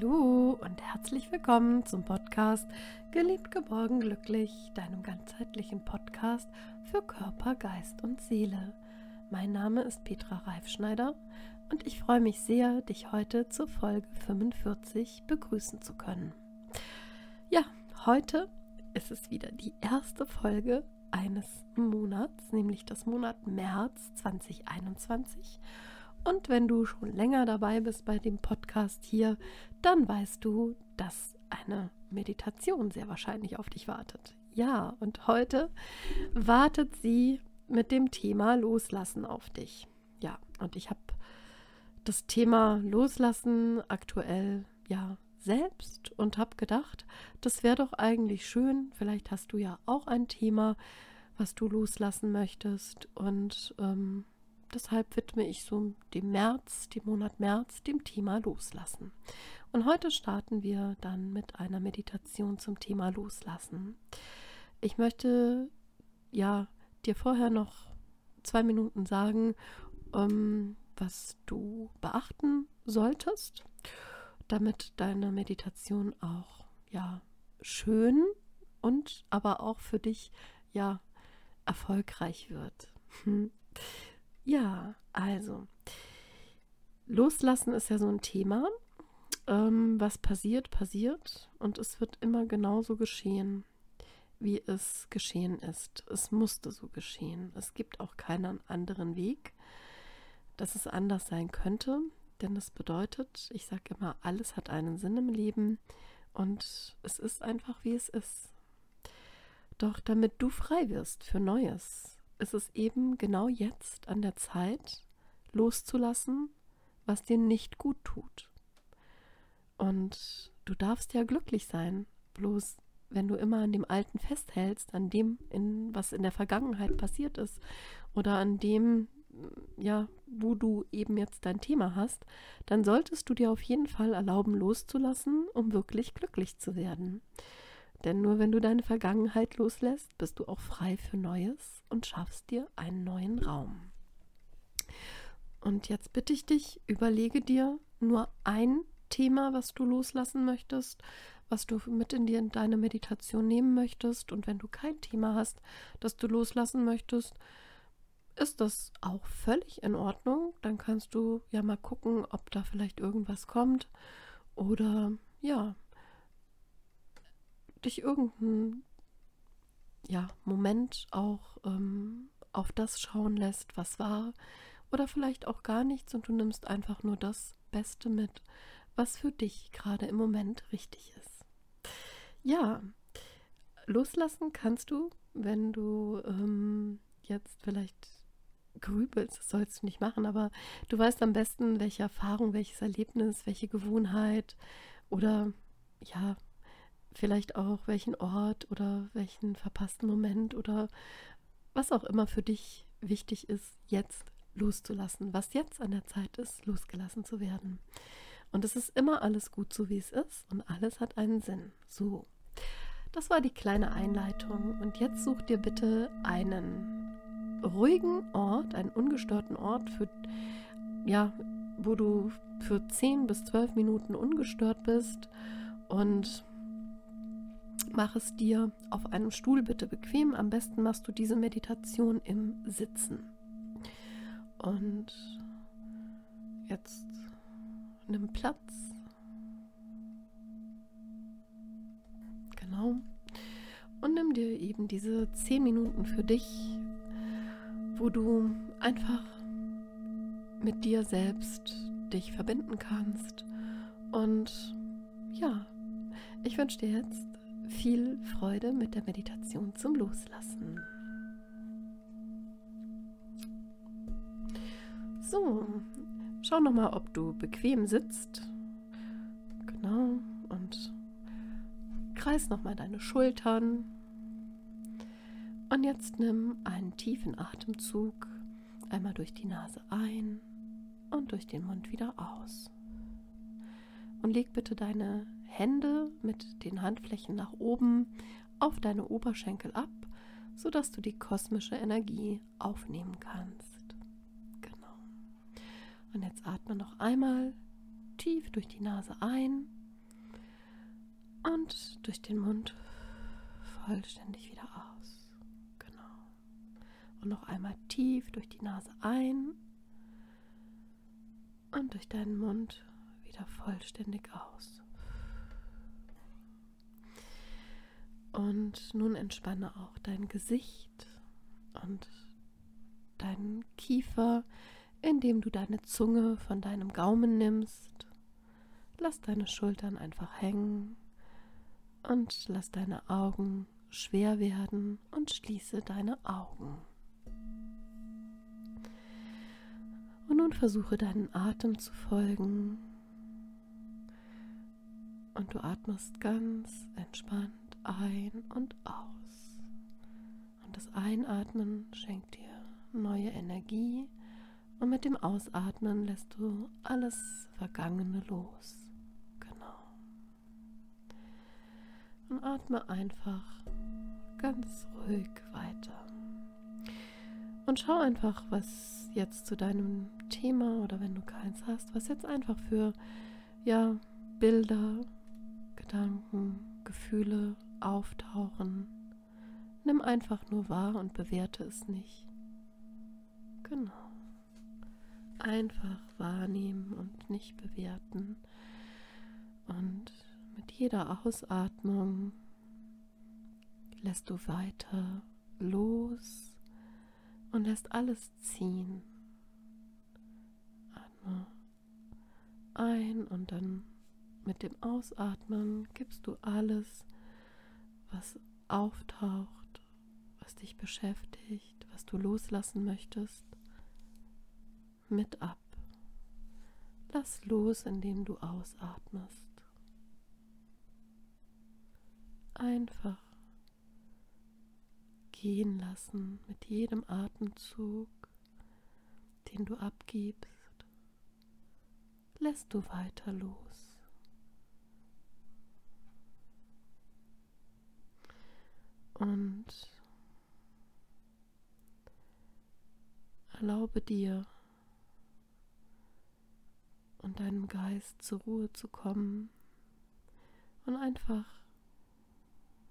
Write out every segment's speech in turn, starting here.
Hallo und herzlich willkommen zum Podcast Geliebt, geborgen, glücklich, deinem ganzheitlichen Podcast für Körper, Geist und Seele. Mein Name ist Petra Reifschneider und ich freue mich sehr, dich heute zur Folge 45 begrüßen zu können. Ja, heute ist es wieder die erste Folge eines Monats, nämlich das Monat März 2021. Und wenn du schon länger dabei bist bei dem Podcast hier, dann weißt du, dass eine Meditation sehr wahrscheinlich auf dich wartet. Ja, und heute wartet sie mit dem Thema Loslassen auf dich. Ja, und ich habe das Thema Loslassen aktuell ja selbst und habe gedacht, das wäre doch eigentlich schön. Vielleicht hast du ja auch ein Thema, was du loslassen möchtest und ähm, deshalb widme ich so dem März, dem Monat März, dem Thema Loslassen. Und heute starten wir dann mit einer Meditation zum Thema Loslassen. Ich möchte ja dir vorher noch zwei Minuten sagen, ähm, was du beachten solltest, damit deine Meditation auch ja schön und aber auch für dich ja erfolgreich wird. Ja, also, loslassen ist ja so ein Thema. Ähm, was passiert, passiert und es wird immer genauso geschehen, wie es geschehen ist. Es musste so geschehen. Es gibt auch keinen anderen Weg, dass es anders sein könnte, denn das bedeutet, ich sage immer, alles hat einen Sinn im Leben und es ist einfach, wie es ist. Doch damit du frei wirst für Neues, ist es eben genau jetzt an der Zeit, loszulassen, was dir nicht gut tut. Und du darfst ja glücklich sein, bloß wenn du immer an dem Alten festhältst, an dem, in, was in der Vergangenheit passiert ist, oder an dem, ja, wo du eben jetzt dein Thema hast, dann solltest du dir auf jeden Fall erlauben, loszulassen, um wirklich glücklich zu werden. Denn nur wenn du deine Vergangenheit loslässt, bist du auch frei für Neues und schaffst dir einen neuen Raum. Und jetzt bitte ich dich, überlege dir nur ein Thema, was du loslassen möchtest, was du mit in, die, in deine Meditation nehmen möchtest. Und wenn du kein Thema hast, das du loslassen möchtest, ist das auch völlig in Ordnung. Dann kannst du ja mal gucken, ob da vielleicht irgendwas kommt. Oder ja, dich irgendein ja, Moment auch ähm, auf das schauen lässt, was war, oder vielleicht auch gar nichts und du nimmst einfach nur das Beste mit, was für dich gerade im Moment richtig ist. Ja, loslassen kannst du, wenn du ähm, jetzt vielleicht grübelst, das sollst du nicht machen, aber du weißt am besten, welche Erfahrung, welches Erlebnis, welche Gewohnheit oder ja, vielleicht auch welchen Ort oder welchen verpassten Moment oder was auch immer für dich wichtig ist, jetzt loszulassen, was jetzt an der Zeit ist, losgelassen zu werden. Und es ist immer alles gut so, wie es ist und alles hat einen Sinn. So, das war die kleine Einleitung und jetzt such dir bitte einen ruhigen Ort, einen ungestörten Ort, für, ja, wo du für 10 bis 12 Minuten ungestört bist und Mach es dir auf einem Stuhl bitte bequem. Am besten machst du diese Meditation im Sitzen. Und jetzt nimm Platz. Genau. Und nimm dir eben diese zehn Minuten für dich, wo du einfach mit dir selbst dich verbinden kannst. Und ja, ich wünsche dir jetzt viel Freude mit der Meditation zum Loslassen. So, schau nochmal, ob du bequem sitzt. Genau, und kreis nochmal deine Schultern. Und jetzt nimm einen tiefen Atemzug einmal durch die Nase ein und durch den Mund wieder aus. Und leg bitte deine Hände mit den Handflächen nach oben auf deine Oberschenkel ab, sodass du die kosmische Energie aufnehmen kannst. Genau. Und jetzt atme noch einmal tief durch die Nase ein Und durch den Mund vollständig wieder aus. Genau. Und noch einmal tief durch die Nase ein und durch deinen Mund wieder vollständig aus. Und nun entspanne auch dein Gesicht und deinen Kiefer, indem du deine Zunge von deinem Gaumen nimmst. Lass deine Schultern einfach hängen und lass deine Augen schwer werden und schließe deine Augen. Und nun versuche deinen Atem zu folgen. Und du atmest ganz entspannt ein und aus. Und das Einatmen schenkt dir neue Energie und mit dem Ausatmen lässt du alles Vergangene los. Genau. Und atme einfach ganz ruhig weiter. Und schau einfach, was jetzt zu deinem Thema oder wenn du keins hast, was jetzt einfach für ja, Bilder, Gedanken, Gefühle auftauchen. Nimm einfach nur wahr und bewerte es nicht. Genau. Einfach wahrnehmen und nicht bewerten. Und mit jeder Ausatmung lässt du weiter los und lässt alles ziehen. Atme ein und dann mit dem Ausatmen gibst du alles was auftaucht, was dich beschäftigt, was du loslassen möchtest, mit ab. Lass los, indem du ausatmest. Einfach gehen lassen mit jedem Atemzug, den du abgibst, lässt du weiter los. Und erlaube dir und deinem Geist zur Ruhe zu kommen und einfach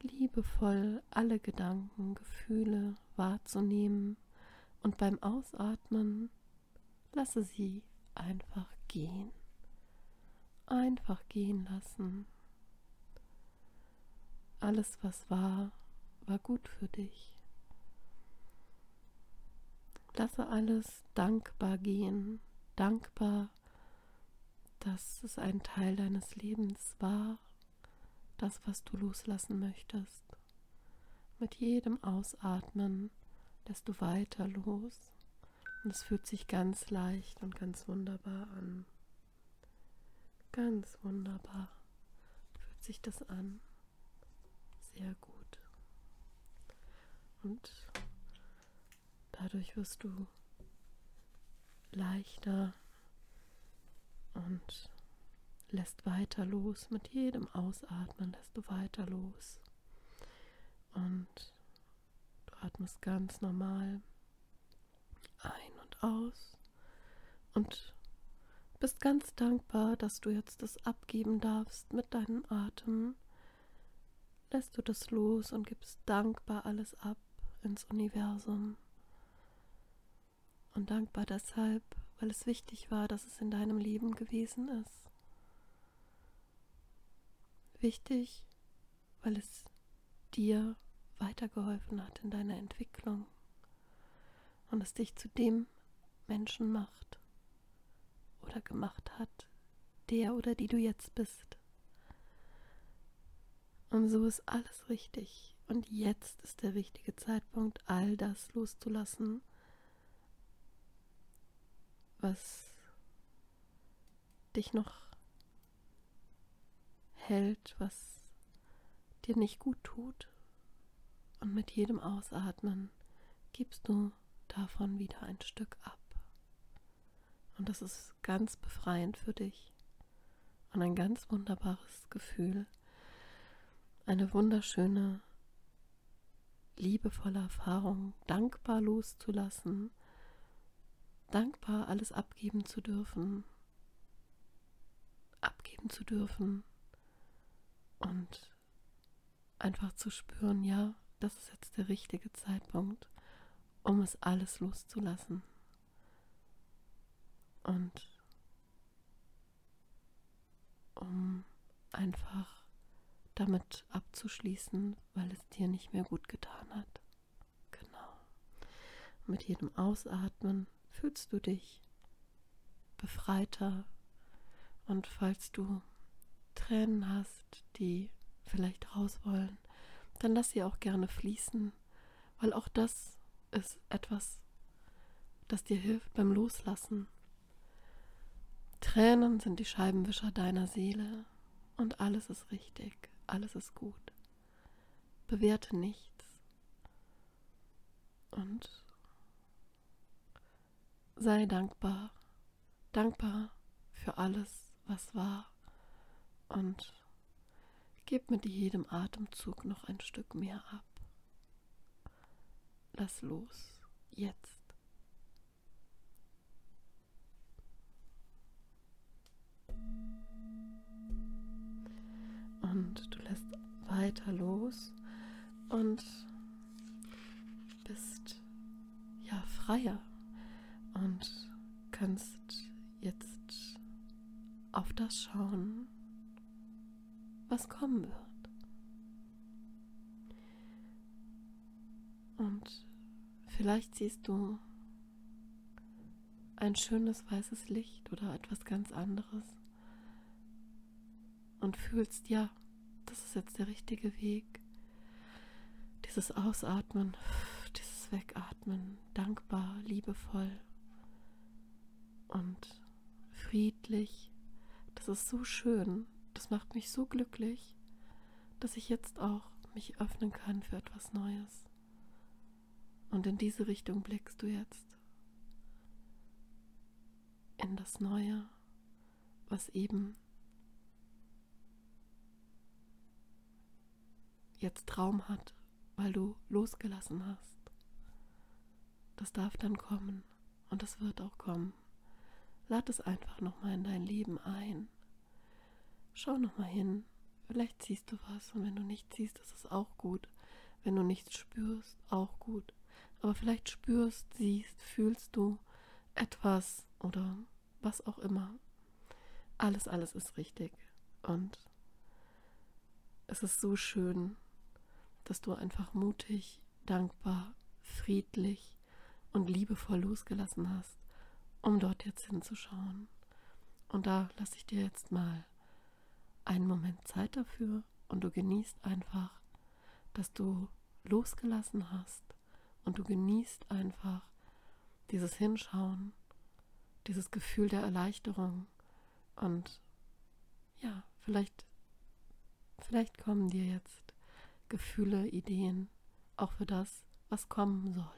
liebevoll alle Gedanken, Gefühle wahrzunehmen und beim Ausatmen lasse sie einfach gehen. Einfach gehen lassen. Alles, was war, war gut für dich. Lasse alles dankbar gehen, dankbar, dass es ein Teil deines Lebens war, das, was du loslassen möchtest. Mit jedem Ausatmen lässt du weiter los und es fühlt sich ganz leicht und ganz wunderbar an. Ganz wunderbar fühlt sich das an. Sehr gut. Und dadurch wirst du leichter und lässt weiter los. Mit jedem Ausatmen lässt du weiter los. Und du atmest ganz normal ein und aus. Und bist ganz dankbar, dass du jetzt das abgeben darfst mit deinem Atem. Lässt du das los und gibst dankbar alles ab ins Universum. Und dankbar deshalb, weil es wichtig war, dass es in deinem Leben gewesen ist. Wichtig, weil es dir weitergeholfen hat in deiner Entwicklung und es dich zu dem Menschen macht oder gemacht hat, der oder die du jetzt bist. Und so ist alles richtig. Und jetzt ist der richtige Zeitpunkt, all das loszulassen, was dich noch hält, was dir nicht gut tut. Und mit jedem Ausatmen gibst du davon wieder ein Stück ab. Und das ist ganz befreiend für dich und ein ganz wunderbares Gefühl, eine wunderschöne liebevolle Erfahrung, dankbar loszulassen, dankbar alles abgeben zu dürfen, abgeben zu dürfen Und einfach zu spüren, ja, das ist jetzt der richtige Zeitpunkt, um es alles loszulassen. Und um einfach damit abzuschließen, weil es dir nicht mehr gut getan hat. Genau. Mit jedem Ausatmen fühlst du dich befreiter und falls du Tränen hast, die vielleicht raus wollen, dann lass sie auch gerne fließen, weil auch das ist etwas, das dir hilft beim Loslassen. Tränen sind die Scheibenwischer deiner Seele und alles ist richtig, alles ist gut. Bewerte nichts und sei dankbar, dankbar für alles, was war und gib mit jedem Atemzug noch ein Stück mehr ab. Lass los, jetzt. Und du lässt weiter los und bist ja freier und kannst jetzt auf das schauen, was kommen wird. Und vielleicht siehst du ein schönes weißes Licht oder etwas ganz anderes und fühlst, ja, das ist jetzt der richtige Weg. Dieses Ausatmen, dieses Wegatmen, dankbar, liebevoll und friedlich. Das ist so schön. Das macht mich so glücklich, dass ich jetzt auch mich öffnen kann für etwas Neues. Und in diese Richtung blickst du jetzt. In das Neue, was eben jetzt Raum hat, weil du losgelassen hast. Das darf dann kommen und das wird auch kommen. Lad es einfach nochmal in dein Leben ein. Schau nochmal hin. Vielleicht siehst du was und wenn du nichts siehst, ist es auch gut. Wenn du nichts spürst, auch gut. Aber vielleicht spürst, siehst, fühlst du etwas oder was auch immer. Alles, alles ist richtig. Und es ist so schön, dass du einfach mutig, dankbar, friedlich und liebevoll losgelassen hast, um dort jetzt hinzuschauen. Und da lasse ich dir jetzt mal einen Moment Zeit dafür und du genießt einfach, dass du losgelassen hast und du genießt einfach dieses Hinschauen, dieses Gefühl der Erleichterung und ja, vielleicht vielleicht kommen dir jetzt Gefühle, Ideen, auch für das, was kommen soll.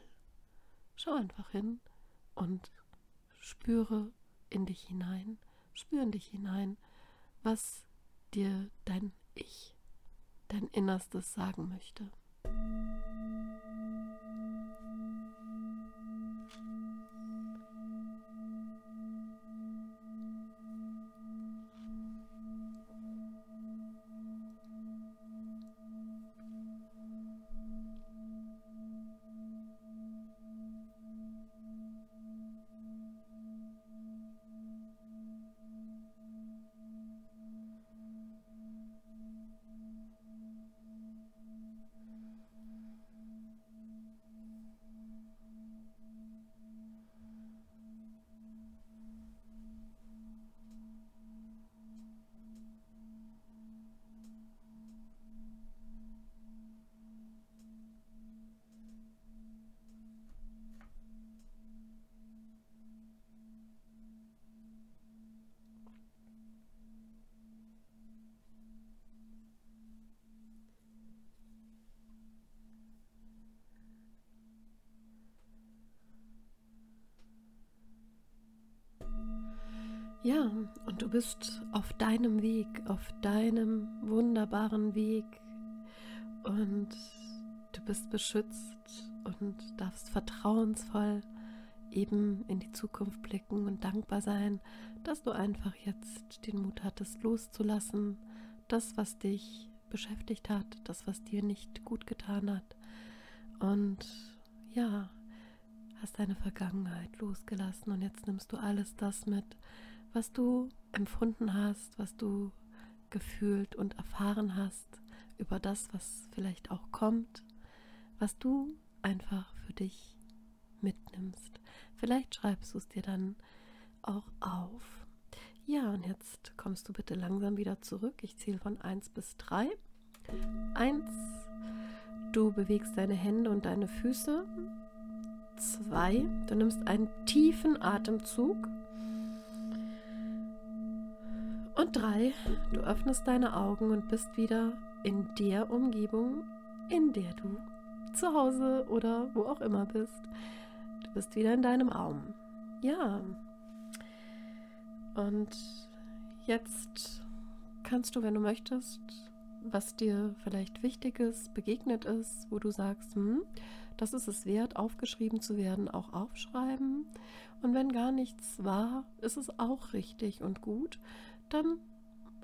Schau einfach hin und spüre in dich hinein, spüre in dich hinein, was dir dein Ich, dein Innerstes sagen möchte. Ja, und du bist auf deinem Weg, auf deinem wunderbaren Weg und du bist beschützt und darfst vertrauensvoll eben in die Zukunft blicken und dankbar sein, dass du einfach jetzt den Mut hattest loszulassen, das, was dich beschäftigt hat, das, was dir nicht gut getan hat. Und ja, hast deine Vergangenheit losgelassen und jetzt nimmst du alles das mit, was du empfunden hast, was du gefühlt und erfahren hast über das, was vielleicht auch kommt, was du einfach für dich mitnimmst. Vielleicht schreibst du es dir dann auch auf. Ja, und jetzt kommst du bitte langsam wieder zurück. Ich zähle von 1 bis 3. 1. Du bewegst deine Hände und deine Füße. 2. Du nimmst einen tiefen Atemzug. Und 3. Du öffnest deine Augen und bist wieder in der Umgebung, in der du zu Hause oder wo auch immer bist. Du bist wieder in deinem Raum. Ja, und jetzt kannst du, wenn du möchtest, was dir vielleicht Wichtiges begegnet ist, wo du sagst, hm, das ist es wert, aufgeschrieben zu werden, auch aufschreiben. Und wenn gar nichts war, ist es auch richtig und gut. Dann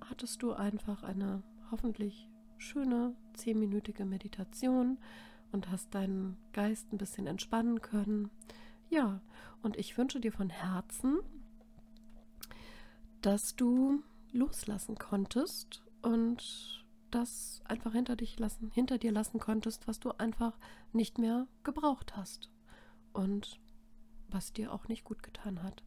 hattest du einfach eine hoffentlich schöne zehnminütige Meditation und hast deinen Geist ein bisschen entspannen können. Ja, und ich wünsche dir von Herzen, dass du loslassen konntest und das einfach hinter dich lassen, hinter dir lassen konntest, was du einfach nicht mehr gebraucht hast und was dir auch nicht gut getan hat.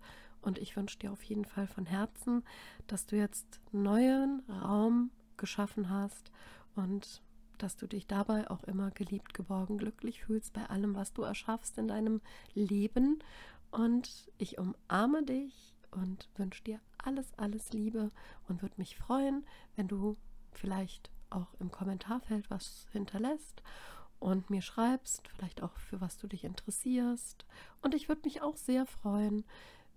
Und ich wünsche dir auf jeden Fall von Herzen, dass du jetzt neuen Raum geschaffen hast und dass du dich dabei auch immer geliebt, geborgen, glücklich fühlst bei allem, was du erschaffst in deinem Leben. Und ich umarme dich und wünsche dir alles, alles Liebe und würde mich freuen, wenn du vielleicht auch im Kommentarfeld was hinterlässt und mir schreibst, vielleicht auch für was du dich interessierst. Und ich würde mich auch sehr freuen,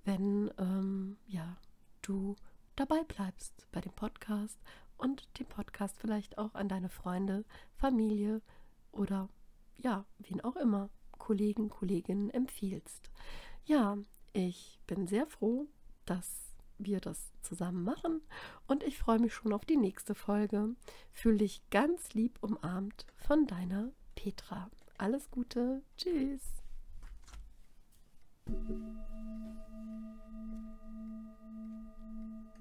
wenn ähm, ja, du dabei bleibst bei dem Podcast und den Podcast vielleicht auch an deine Freunde, Familie oder ja, wen auch immer, Kollegen, Kolleginnen empfiehlst. Ja, ich bin sehr froh, dass wir das zusammen machen und ich freue mich schon auf die nächste Folge. Fühl dich ganz lieb umarmt von deiner Petra. Alles Gute. Tschüss.